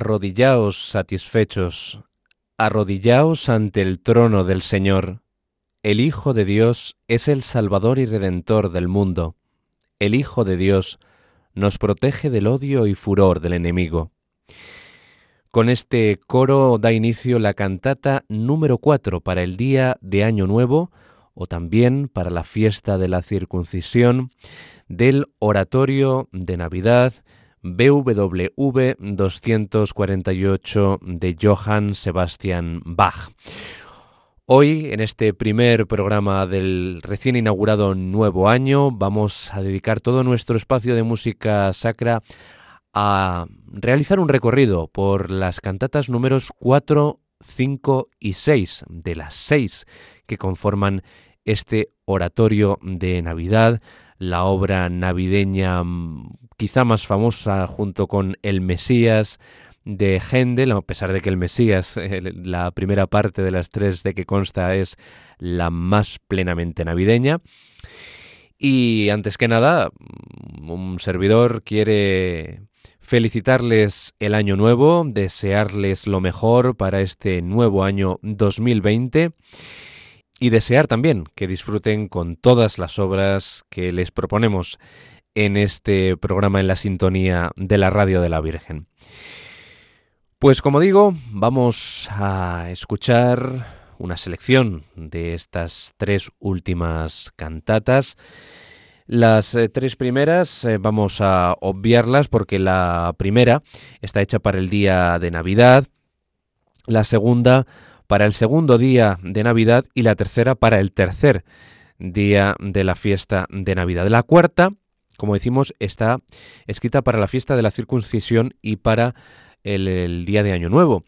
Arrodillaos satisfechos, arrodillaos ante el trono del Señor. El Hijo de Dios es el Salvador y Redentor del mundo. El Hijo de Dios nos protege del odio y furor del enemigo. Con este coro da inicio la cantata número 4 para el día de Año Nuevo o también para la fiesta de la circuncisión del oratorio de Navidad BWV 248 de Johann Sebastian Bach. Hoy, en este primer programa del recién inaugurado nuevo año, vamos a dedicar todo nuestro espacio de música sacra a realizar un recorrido por las cantatas números 4, 5 y 6, de las seis que conforman este oratorio de Navidad, la obra navideña quizá más famosa junto con El Mesías de Händel, a pesar de que El Mesías, la primera parte de las tres de que consta es la más plenamente navideña. Y antes que nada, un servidor quiere felicitarles el año nuevo, desearles lo mejor para este nuevo año 2020 y desear también que disfruten con todas las obras que les proponemos en este programa en la sintonía de la radio de la Virgen. Pues como digo, vamos a escuchar una selección de estas tres últimas cantatas. Las eh, tres primeras eh, vamos a obviarlas porque la primera está hecha para el día de Navidad, la segunda para el segundo día de Navidad y la tercera para el tercer día de la fiesta de Navidad. La cuarta como decimos, está escrita para la fiesta de la circuncisión y para el, día de Año Nuevo.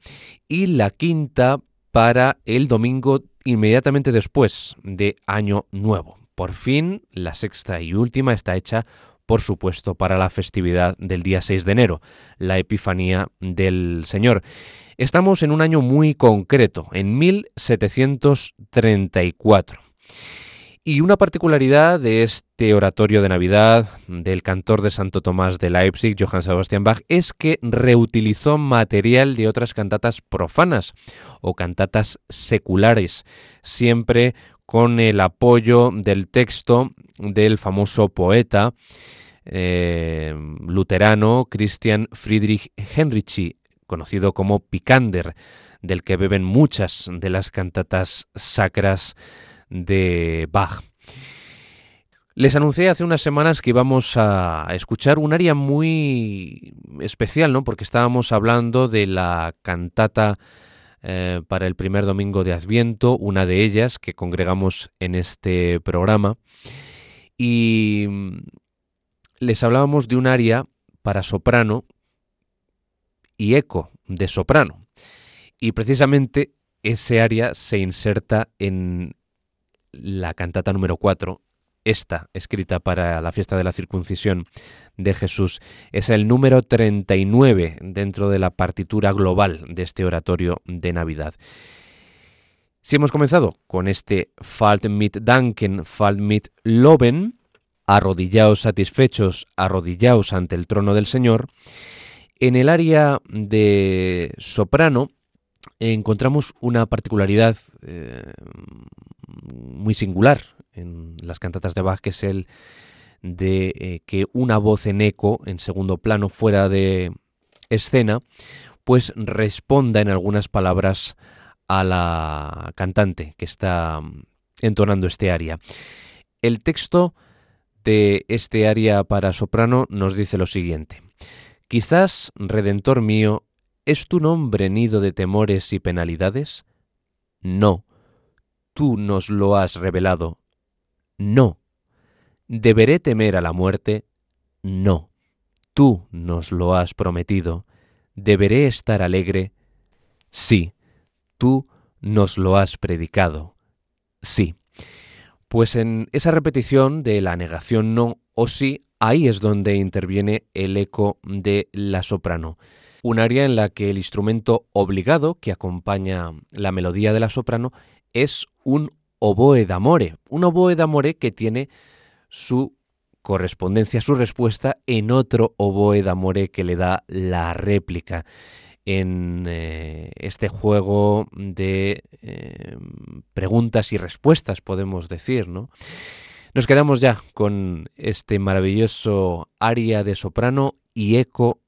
Y la quinta para el domingo inmediatamente después de Año Nuevo. Por fin, la sexta y última está hecha, por supuesto, para la festividad del día 6 de enero, la Epifanía del Señor. Estamos en un año muy concreto, en 1734. Y una particularidad de este oratorio de Navidad del cantor de Santo Tomás de Leipzig, Johann Sebastian Bach, es que reutilizó material de otras cantatas profanas o cantatas seculares, siempre con el apoyo del texto del famoso poeta eh, luterano Christian Friedrich Henrici, conocido como Picander, del que beben muchas de las cantatas sacras de Bach. Les anuncié hace unas semanas que íbamos a escuchar un área muy especial, ¿no? Porque estábamos hablando de la cantata eh, para el primer domingo de Adviento, una de ellas que congregamos en este programa. Y les hablábamos de un área para soprano y eco de soprano. Y precisamente ese área se inserta en la cantata número 4, esta, escrita para la fiesta de la circuncisión de Jesús, es el número 39 dentro de la partitura global de este oratorio de Navidad. Si hemos comenzado con este Falt mit danken, Falt mit loben, arrodillaos satisfechos, arrodillaos ante el trono del Señor, en el área de soprano encontramos una particularidad eh, muy singular en las cantatas de Bach, que es el de eh, que una voz en eco, en segundo plano, fuera de escena, pues responda en algunas palabras a la cantante que está entonando este aria. El texto de este aria para soprano nos dice lo siguiente. Quizás, Redentor mío, ¿es tu nombre nido de temores y penalidades? No, tú nos lo has revelado. No. ¿Deberé temer a la muerte? No. Tú nos lo has prometido. ¿Deberé estar alegre? Sí. Tú nos lo has predicado. Sí. Pues en esa repetición de la negación no o sí, ahí es donde interviene el eco de la soprano un área en la que el instrumento obligado que acompaña la melodía de la soprano es un oboe d'amore, un oboe d'amore que tiene su correspondencia, su respuesta en otro oboe d'amore que le da la réplica. en eh, este juego de eh, preguntas y respuestas, podemos decir, ¿no? Nos quedamos ya con este maravilloso aria de soprano y eco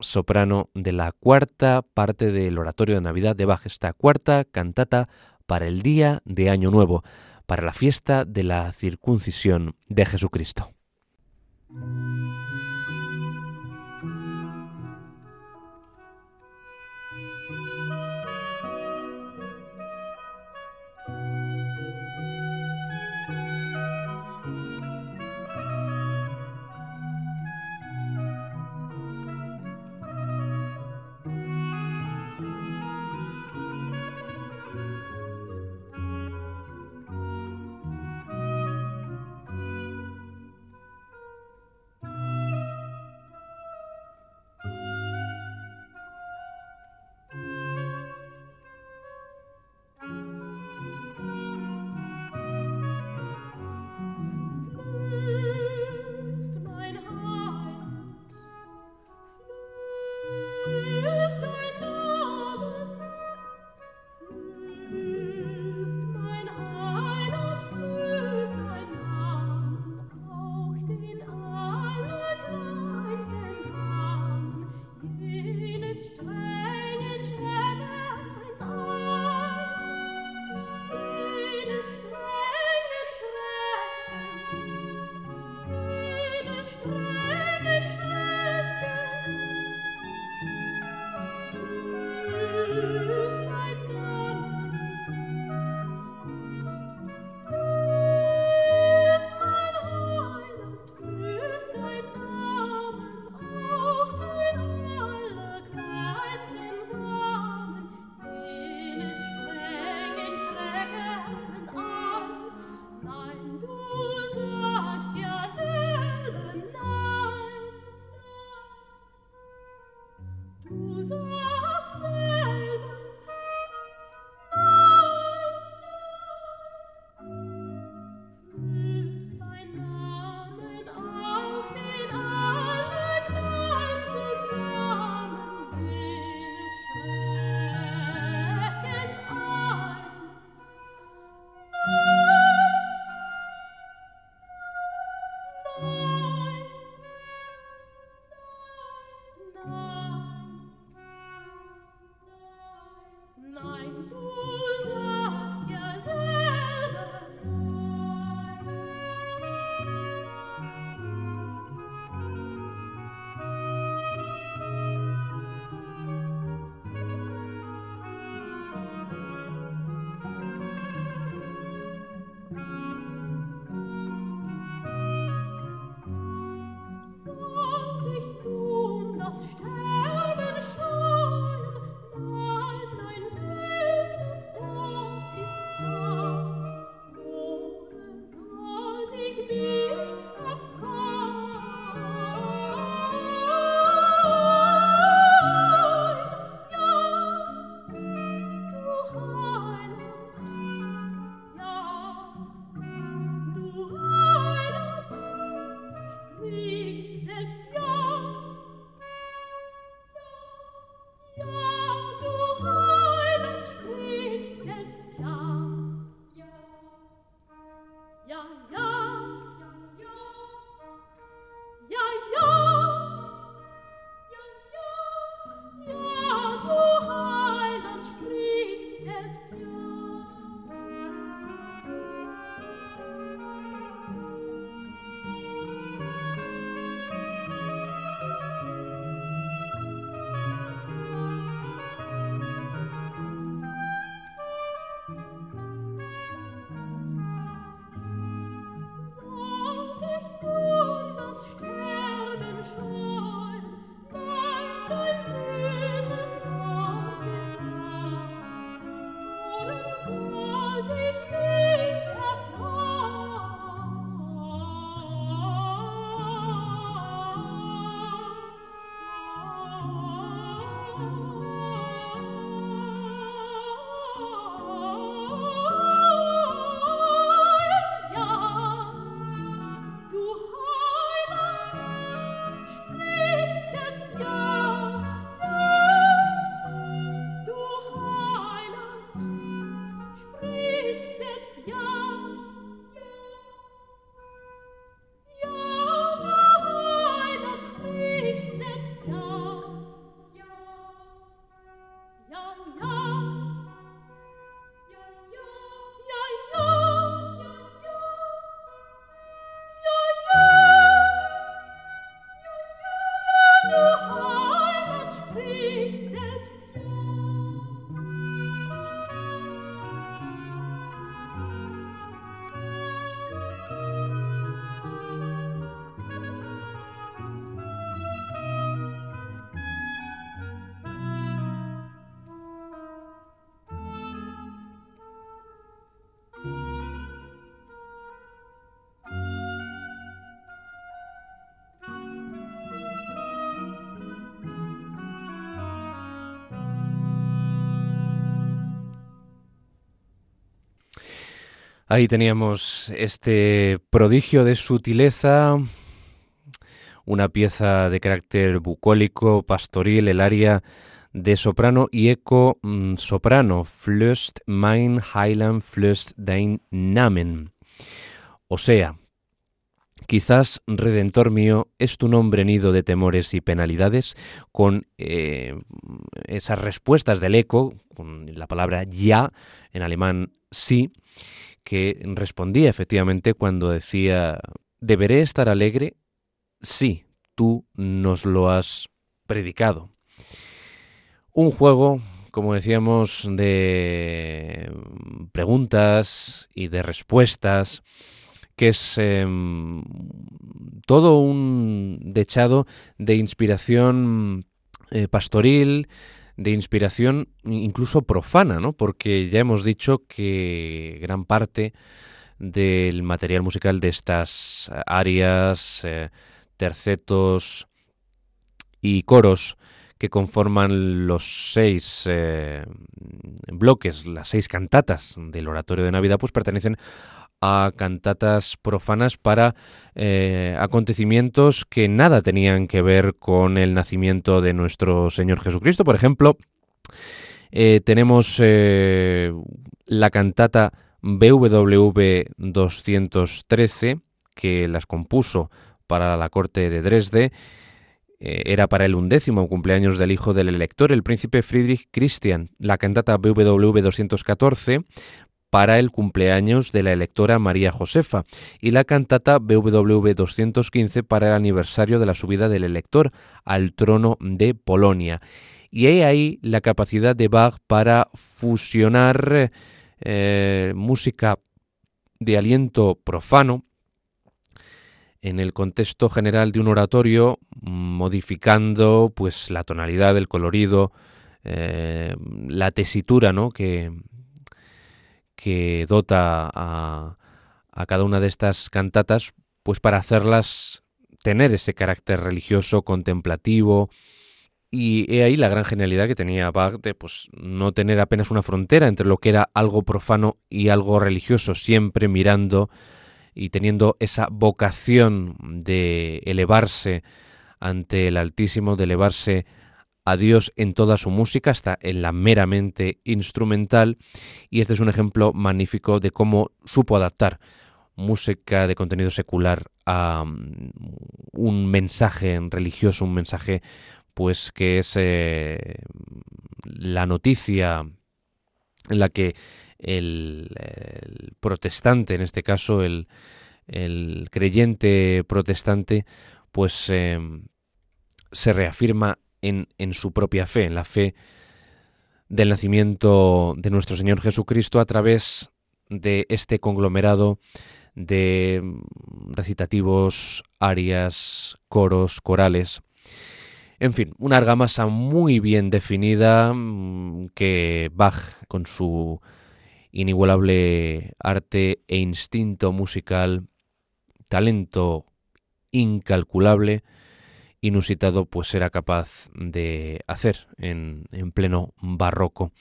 soprano de la cuarta parte del oratorio de Navidad de Bach, esta cuarta cantata para el día de Año Nuevo, para la fiesta de la circuncisión de Jesucristo. Ahí teníamos este prodigio de sutileza, una pieza de carácter bucólico, pastoril, el área de soprano y eco mm, soprano, Flöst mein Heiland, flöst dein Namen. O sea, Quizás, Redentor mío, es tu nombre nido de temores y penalidades, con eh, esas respuestas del eco, con la palabra ya, en alemán sí, que respondía efectivamente cuando decía, ¿deberé estar alegre? Sí, tú nos lo has predicado. Un juego, como decíamos, de preguntas y de respuestas, que es em, todo un dechado de inspiración eh, pastoril, de inspiración incluso profana, ¿no? Porque ya hemos dicho que gran parte del material musical de estas áreas, eh, tercetos y coros que conforman los seis eh, bloques, las seis cantatas del oratorio de Navidad, pues pertenecen cantatas profanas para eh, acontecimientos que nada tenían que ver con el nacimiento de nuestro Señor Jesucristo. Por ejemplo, eh, tenemos eh, la cantata BWV 213, que las compuso para la corte de Dresde. era para el undécimo cumpleaños del hijo del elector, el príncipe Friedrich Christian. La cantata BWV 214 para el cumpleaños de la electora María Josefa y la cantata BWV 215 para el aniversario de la subida del elector al trono de Polonia. Y hay ahí la capacidad de Bach para fusionar eh, música de aliento profano en el contexto general de un oratorio, modificando pues la tonalidad, el colorido, eh, la tesitura ¿no? que, que dota a, cada una de estas cantatas, pues para hacerlas tener ese carácter religioso, contemplativo, y he ahí la gran genialidad que tenía Bach de pues, no tener apenas una frontera entre lo que era algo profano y algo religioso, siempre mirando y teniendo esa vocación de elevarse ante el Altísimo, de elevarse a Dios en toda su música, hasta en la meramente instrumental, y este es un ejemplo magnífico de cómo supo adaptar música de contenido secular a mm, un mensaje religioso, un mensaje pues que es eh, la noticia en la que el, protestante, en este caso el, creyente protestante, pues eh, se reafirma en, su propia fe, en la fe del nacimiento de nuestro Señor Jesucristo a través de este conglomerado de recitativos, arias, coros, corales. En fin, una argamasa muy bien definida mm, que Bach, con su inigualable arte e instinto musical, talento incalculable, inusitado pues era capaz de hacer en, pleno barroco.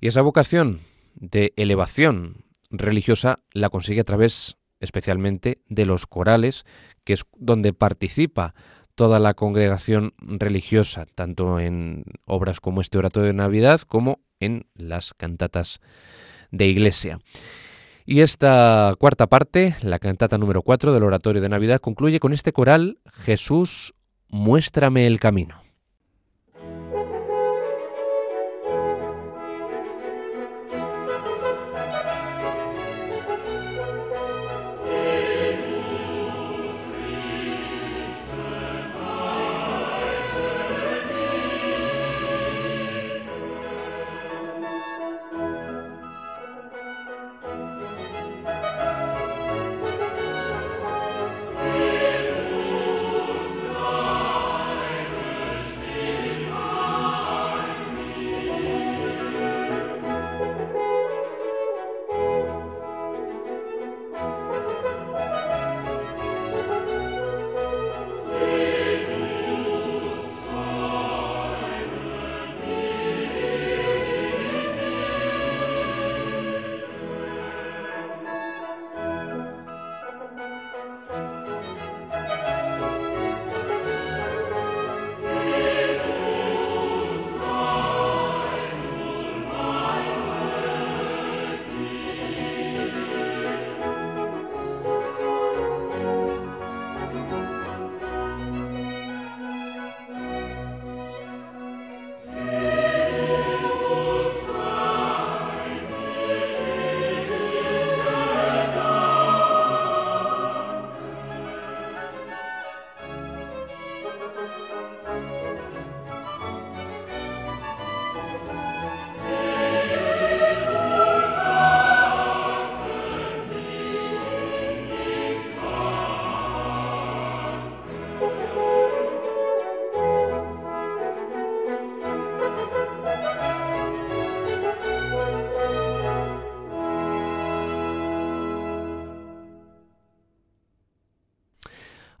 Y esa vocación de elevación religiosa la consigue a través especialmente de los corales, que es donde participa toda la congregación religiosa, tanto en obras como este oratorio de Navidad como en las cantatas de iglesia. Y esta cuarta parte, la cantata número 4 del oratorio de Navidad, concluye con este coral Jesús, muéstrame el camino.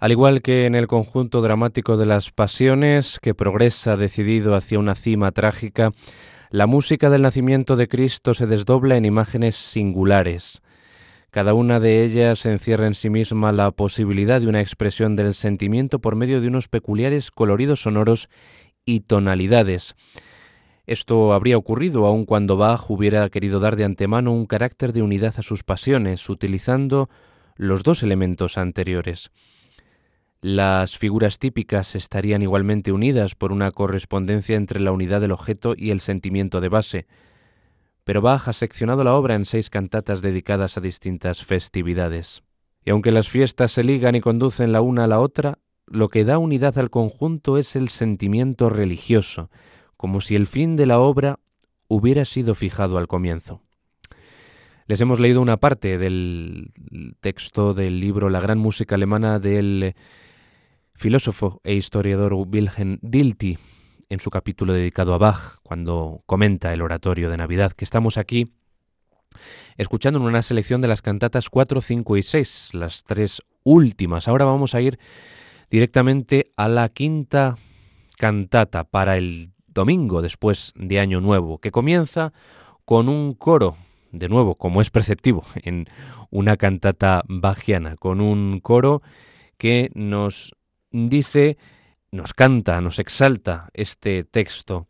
Al igual que en el conjunto dramático de las pasiones, que progresa decidido hacia una cima trágica, la música del nacimiento de Cristo se desdobla en imágenes singulares. Cada una de ellas encierra en sí misma la posibilidad de una expresión del sentimiento por medio de unos peculiares coloridos sonoros y tonalidades. Esto habría ocurrido aun cuando Bach hubiera querido dar de antemano un carácter de unidad a sus pasiones, utilizando los dos elementos anteriores. Las figuras típicas estarían igualmente unidas por una correspondencia entre la unidad del objeto y el sentimiento de base, pero Bach ha seccionado la obra en seis cantatas dedicadas a distintas festividades. Y aunque las fiestas se ligan y conducen la una a la otra, lo que da unidad al conjunto es el sentimiento religioso, como si el fin de la obra hubiera sido fijado al comienzo. Les hemos leído una parte del texto del libro La gran música alemana del filósofo e historiador Wilhelm Dilthey en su capítulo dedicado a Bach, cuando comenta el oratorio de Navidad, que estamos aquí escuchando en una selección de las cantatas 4, 5 y 6, las tres últimas. Ahora vamos a ir directamente a la quinta cantata para el domingo después de Año Nuevo, que comienza con un coro, de nuevo, como es preceptivo en una cantata bajiana, con un coro que nos dice, nos canta, nos exalta este texto.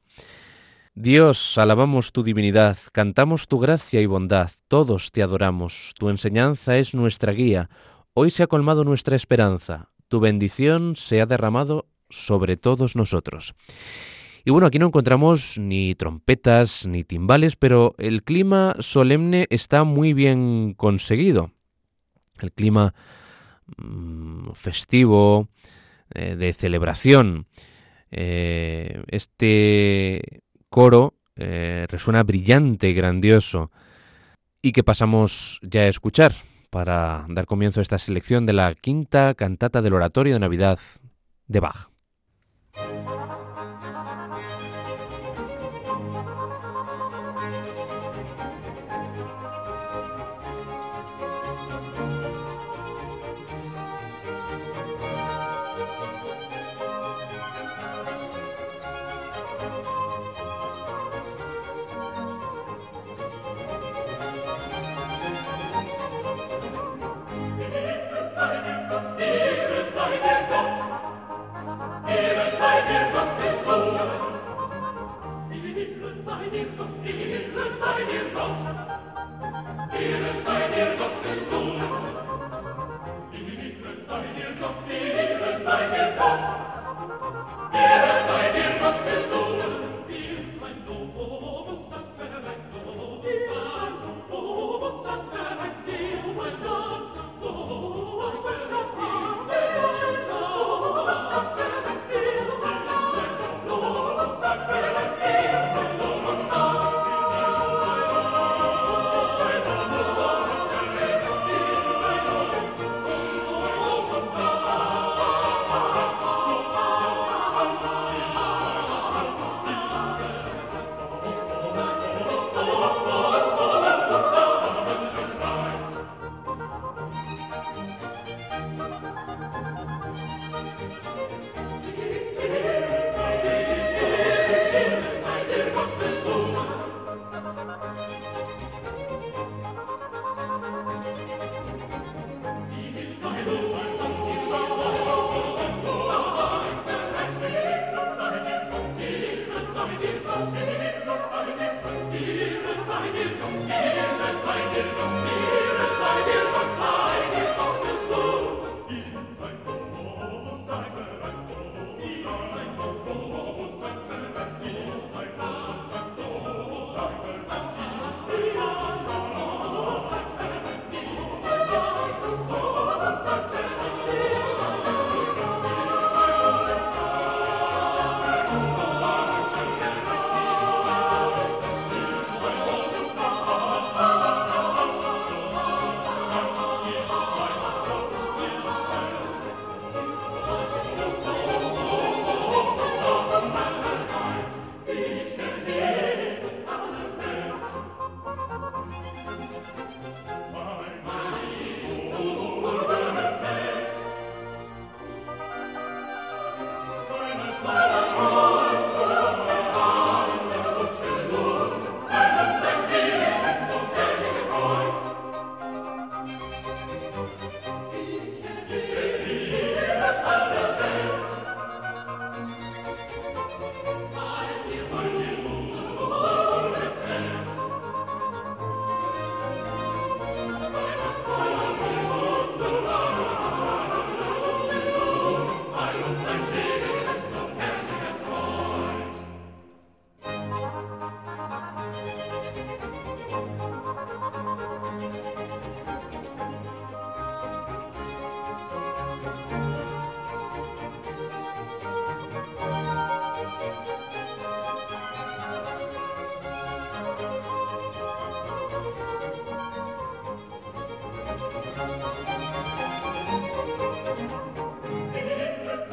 Dios, alabamos tu divinidad, cantamos tu gracia y bondad, todos te adoramos, tu enseñanza es nuestra guía, hoy se ha colmado nuestra esperanza, tu bendición se ha derramado sobre todos nosotros. Y bueno, aquí no encontramos ni trompetas ni timbales, pero el clima solemne está muy bien conseguido. El clima mm, festivo, eh, de celebración. Eh, este coro eh, resuena brillante y grandioso y que pasamos ya a escuchar para dar comienzo a esta selección de la quinta cantata del oratorio de Navidad de Bach.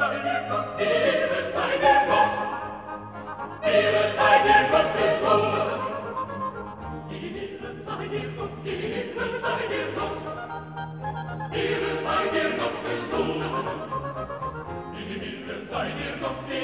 sei dir Gott gesungen. In den Himmel sei dir Gott gesungen.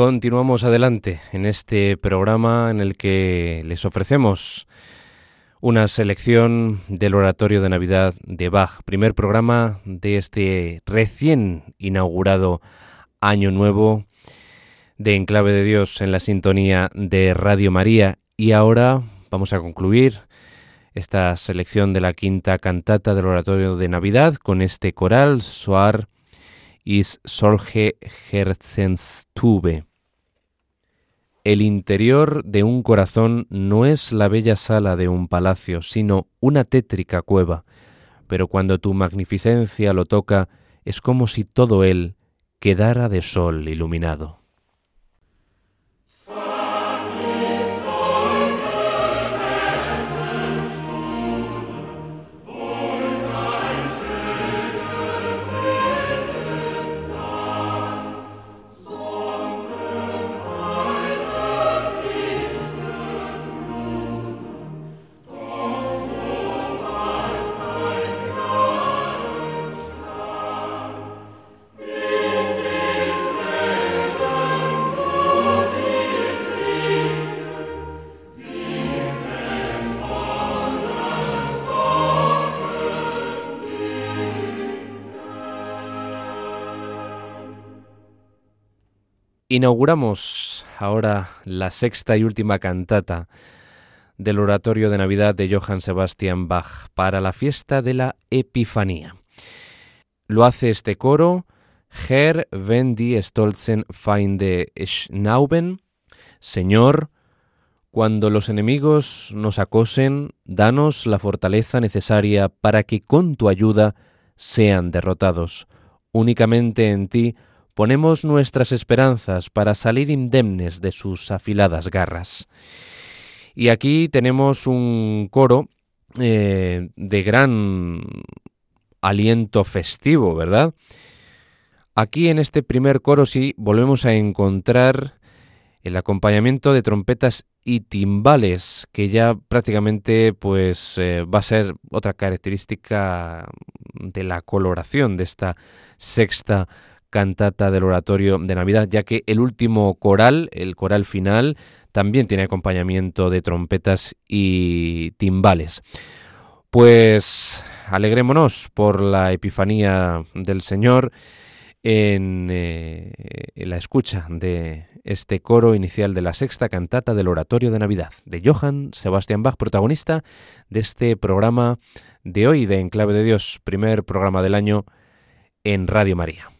Continuamos adelante en este programa en el que les ofrecemos una selección del oratorio de Navidad de Bach, primer programa de este recién inaugurado año nuevo de Enclave de Dios en la sintonía de Radio María y ahora vamos a concluir esta selección de la quinta cantata del oratorio de Navidad con este coral Soar is Solge Herzenstube. El interior de un corazón no es la bella sala de un palacio, sino una tétrica cueva, pero cuando tu magnificencia lo toca, es como si todo él quedara de sol iluminado. Inauguramos ahora la sexta y última cantata del oratorio de Navidad de Johann Sebastian Bach para la fiesta de la Epifanía. Lo hace este coro, Herr, wenn die Stolzen Feinde schnauben, Señor, cuando los enemigos nos acosen, danos la fortaleza necesaria para que con tu ayuda sean derrotados. Únicamente en ti ponemos nuestras esperanzas para salir indemnes de sus afiladas garras. Y aquí tenemos un coro eh, de gran aliento festivo, ¿verdad? Aquí en este primer coro sí volvemos a encontrar el acompañamiento de trompetas y timbales, que ya prácticamente pues eh, va a ser otra característica de la coloración de esta sexta cantata del oratorio de Navidad, ya que el último coral, el coral final, también tiene acompañamiento de trompetas y timbales. Pues alegrémonos por la Epifanía del Señor en, eh, la escucha de este coro inicial de la sexta cantata del Oratorio de Navidad de Johann Sebastian Bach, protagonista de este programa de hoy de Enclave de Dios, primer programa del año en Radio María.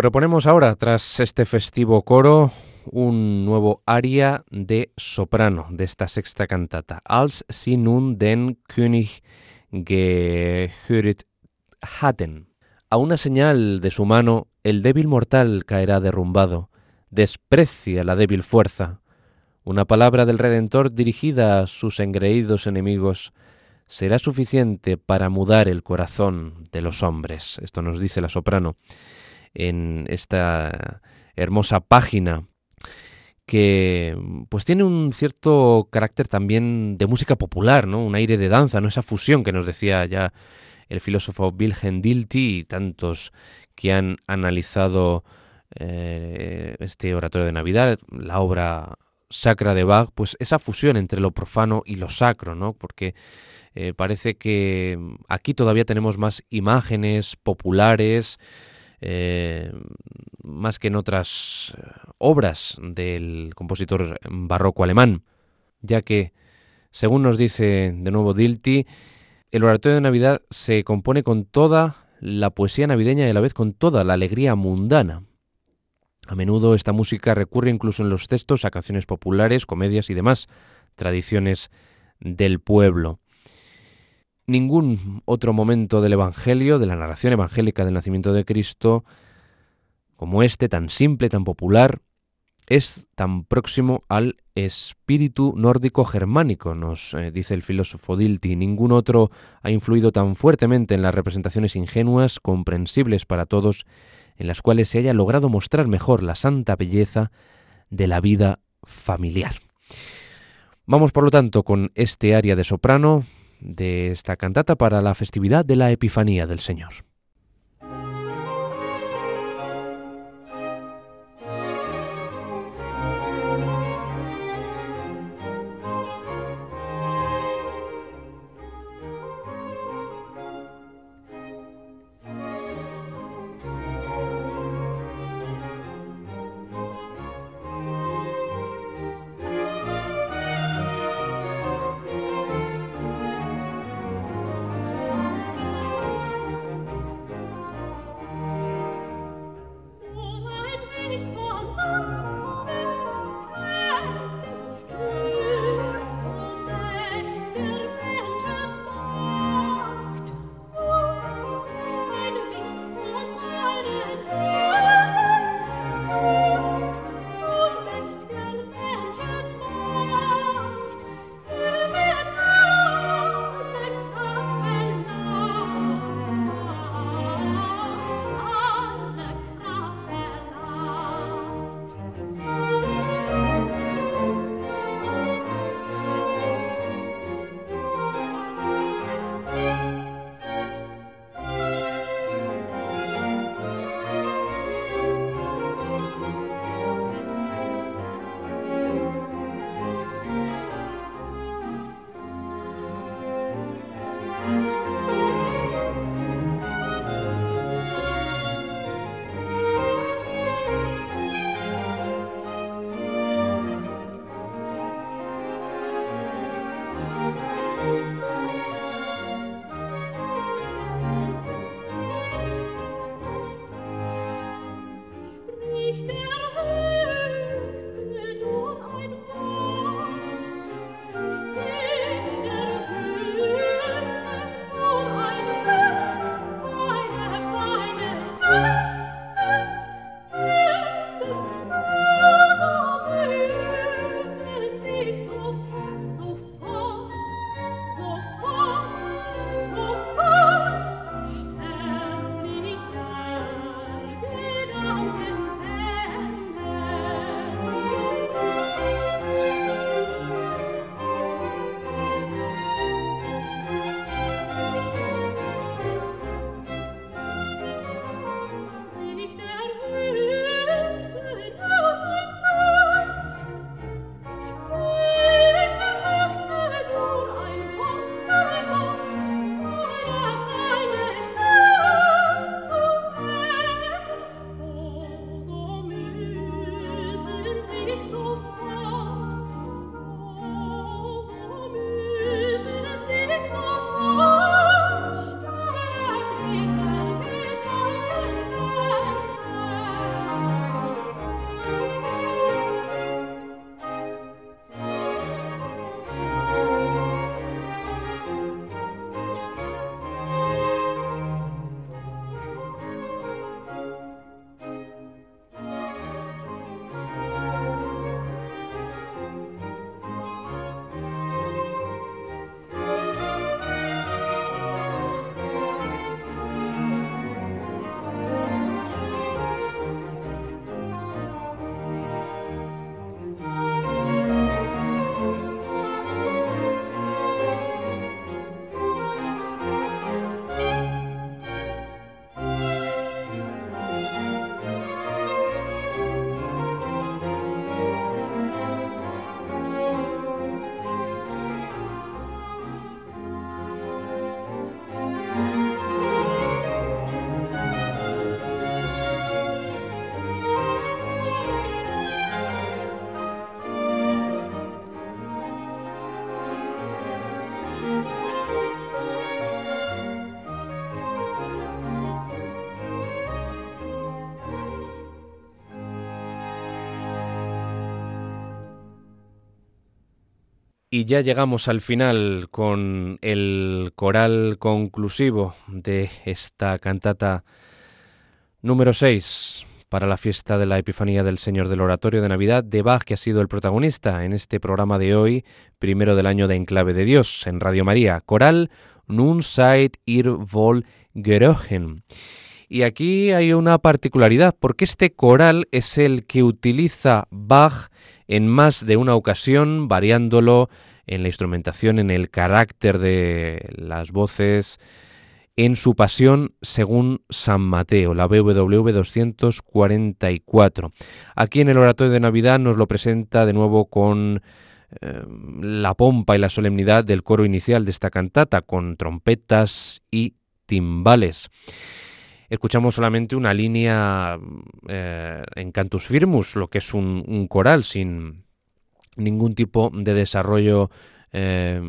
Proponemos ahora, tras este festivo coro, un nuevo aria de soprano de esta sexta cantata, Als sie nun den König gehöret hatten. A una señal de su mano, el débil mortal caerá derrumbado, desprecia la débil fuerza. Una palabra del Redentor dirigida a sus engreídos enemigos será suficiente para mudar el corazón de los hombres. Esto nos dice la soprano en esta hermosa página que pues tiene un cierto carácter también de música popular, ¿no? Un aire de danza, ¿no? Esa fusión que nos decía ya el filósofo Wilhelm Dilthey y tantos que han analizado eh, este oratorio de Navidad, la obra sacra de Bach, pues esa fusión entre lo profano y lo sacro, ¿no? Porque eh, parece que aquí todavía tenemos más imágenes populares, eh, más que en otras obras del compositor barroco alemán, ya que, según nos dice de nuevo Dilti, el oratorio de Navidad se compone con toda la poesía navideña y a la vez con toda la alegría mundana. A menudo esta música recurre incluso en los textos a canciones populares, comedias y demás tradiciones del pueblo ningún otro momento del Evangelio, de la narración evangélica del nacimiento de Cristo, como este, tan simple, tan popular, es tan próximo al espíritu nórdico germánico, nos eh, dice el filósofo Dilti. Ningún otro ha influido tan fuertemente en las representaciones ingenuas, comprensibles para todos, en las cuales se haya logrado mostrar mejor la santa belleza de la vida familiar. Vamos, por lo tanto, con este aria de soprano, de esta cantata para la festividad de la Epifanía del Señor. Y ya llegamos al final con el coral conclusivo de esta cantata número 6 para la fiesta de la Epifanía del Señor del Oratorio de Navidad de Bach, que ha sido el protagonista en este programa de hoy, primero del año de Enclave de Dios, en Radio María. Coral Nun seid ihr wohl gerochen. Y aquí hay una particularidad, porque este coral es el que utiliza Bach en más de una ocasión, variándolo en la instrumentación, en el carácter de las voces, en su pasión según San Mateo, la BWV 244. Aquí en el oratorio de Navidad nos lo presenta de nuevo con eh, la pompa y la solemnidad del coro inicial de esta cantata, con trompetas y timbales. Escuchamos solamente una línea eh, en cantus firmus, lo que es un coral sin ningún tipo de desarrollo eh,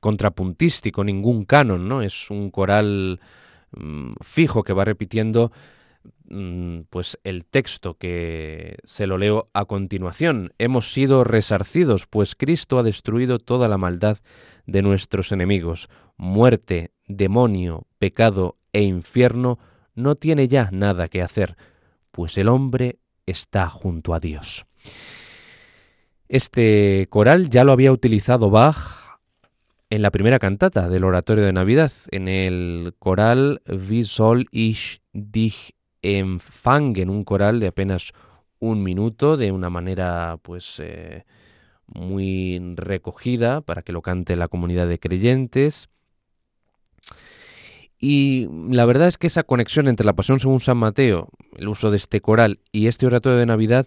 contrapuntístico, ningún canon, ¿no? Es un coral mm, fijo que va repitiendo mm, pues el texto que se lo leo a continuación. Hemos sido resarcidos, pues Cristo ha destruido toda la maldad de nuestros enemigos. Muerte, demonio, pecado e infierno no tiene ya nada que hacer, pues el hombre está junto a Dios. Este coral ya lo había utilizado Bach en la primera cantata del oratorio de Navidad, en el coral Wie soll ich dich empfangen, un coral de apenas un minuto, de una manera pues eh, muy recogida para que lo cante la comunidad de creyentes. Y la verdad es que esa conexión entre la Pasión según San Mateo, el uso de este coral y este oratorio de Navidad,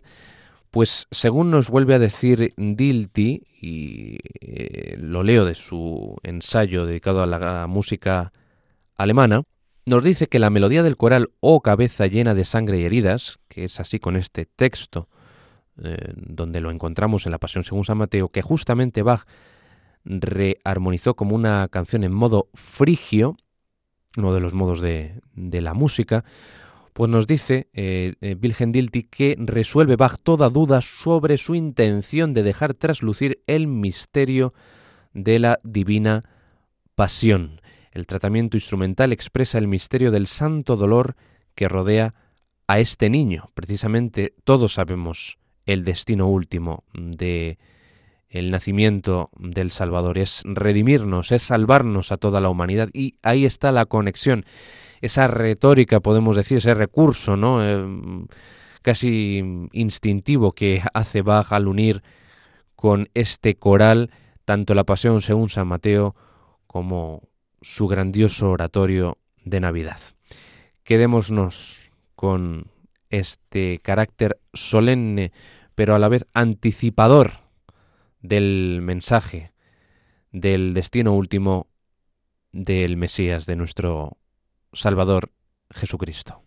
pues según nos vuelve a decir Dilti, y eh, lo leo de su ensayo dedicado a la música alemana, nos dice que la melodía del coral Oh cabeza llena de sangre y heridas, que es así con este texto, eh, donde lo encontramos en la Pasión según San Mateo, que justamente Bach rearmonizó como una canción en modo frigio, uno de los modos de, de la música, pues nos dice eh, eh, Wilhelm Dilti que resuelve Bach toda duda sobre su intención de dejar traslucir el misterio de la divina pasión. El tratamiento instrumental expresa el misterio del santo dolor que rodea a este niño. Precisamente todos sabemos el destino último de el nacimiento del Salvador es redimirnos, es salvarnos a toda la humanidad y ahí está la conexión esa retórica, podemos decir, ese recurso, ¿no? Eh, casi instintivo que hace Bach al unir con este coral tanto la Pasión según San Mateo como su grandioso oratorio de Navidad. Quedémonos con este carácter solemne, pero a la vez anticipador del mensaje del destino último del Mesías, de nuestro Salvador Jesucristo.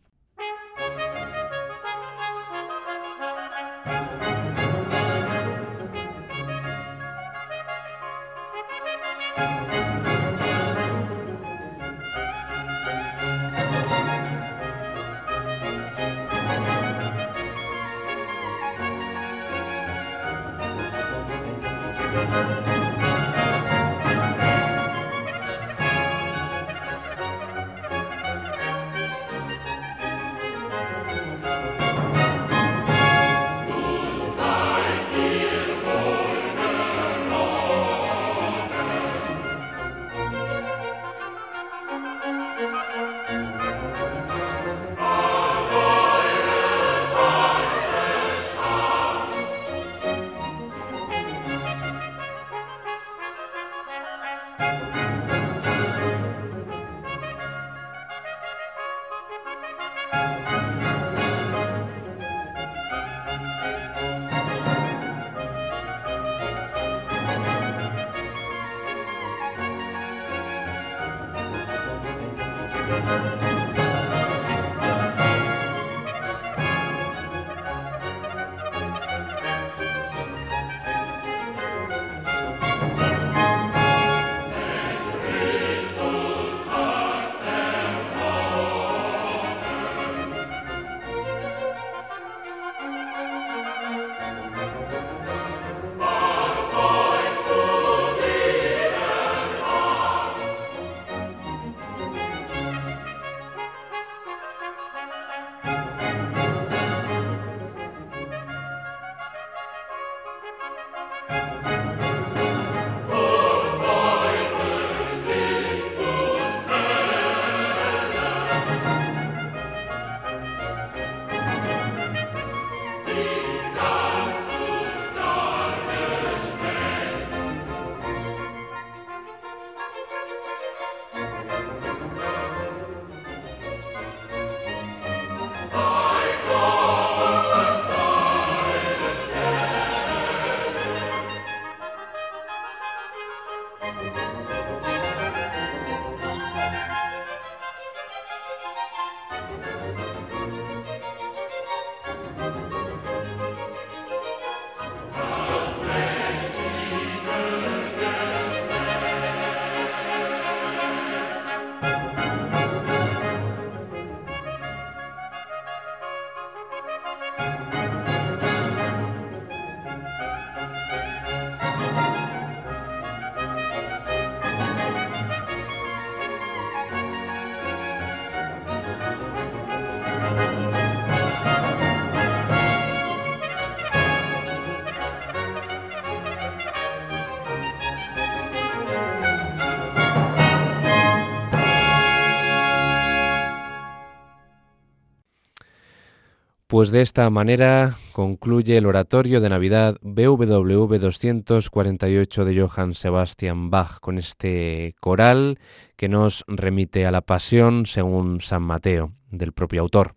Pues de esta manera concluye el oratorio de Navidad BWV 248 de Johann Sebastian Bach con este coral que nos remite a la pasión según San Mateo del propio autor.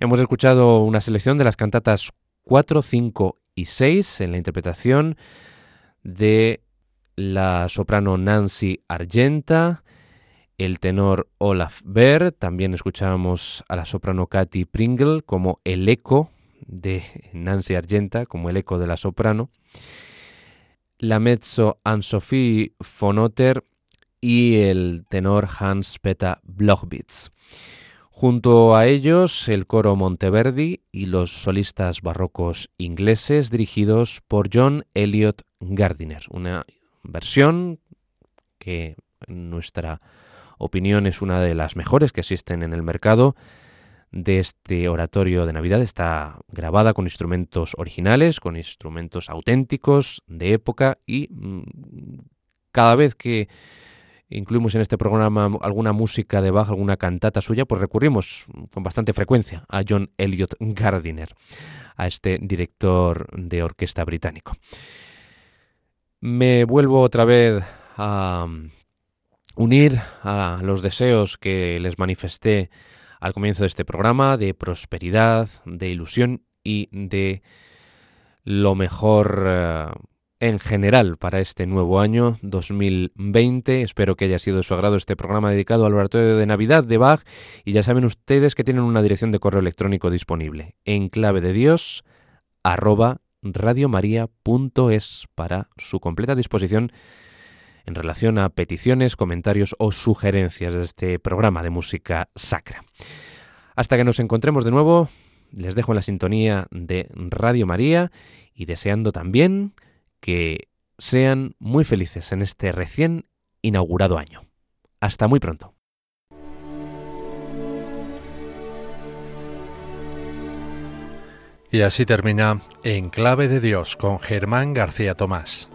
Hemos escuchado una selección de las cantatas 4, 5 y 6 en la interpretación de la soprano Nancy Argenta, el tenor Olaf Baer, también escuchábamos a la soprano Katy Pringle como el eco de Nancy Argenta, como el eco de la soprano, la mezzo Anne-Sophie von Otter y el tenor Hans-Peter Blochwitz. Junto a ellos, el coro Monteverdi y los solistas barrocos ingleses dirigidos por John Elliot Gardiner, una versión que nuestra opinión es una de las mejores que existen en el mercado de este oratorio de Navidad. Está grabada con instrumentos originales, con instrumentos auténticos de época y mm, cada vez que incluimos en este programa alguna música de Bach, alguna cantata suya, pues recurrimos con bastante frecuencia a John Elliot Gardiner, a este director de orquesta británico. Me vuelvo otra vez a unir a los deseos que les manifesté al comienzo de este programa de prosperidad, de ilusión y de lo mejor eh, en general para este nuevo año 2020. Espero que haya sido de su agrado este programa dedicado al oratorio de Navidad de Bach y ya saben ustedes que tienen una dirección de correo electrónico disponible en clave de Dios arroba radiomaria.es para su completa disposición en relación a peticiones, comentarios o sugerencias de este programa de música sacra. Hasta que nos encontremos de nuevo, les dejo en la sintonía de Radio María y deseando también que sean muy felices en este recién inaugurado año. Hasta muy pronto. Y así termina En Clave de Dios con Germán García Tomás.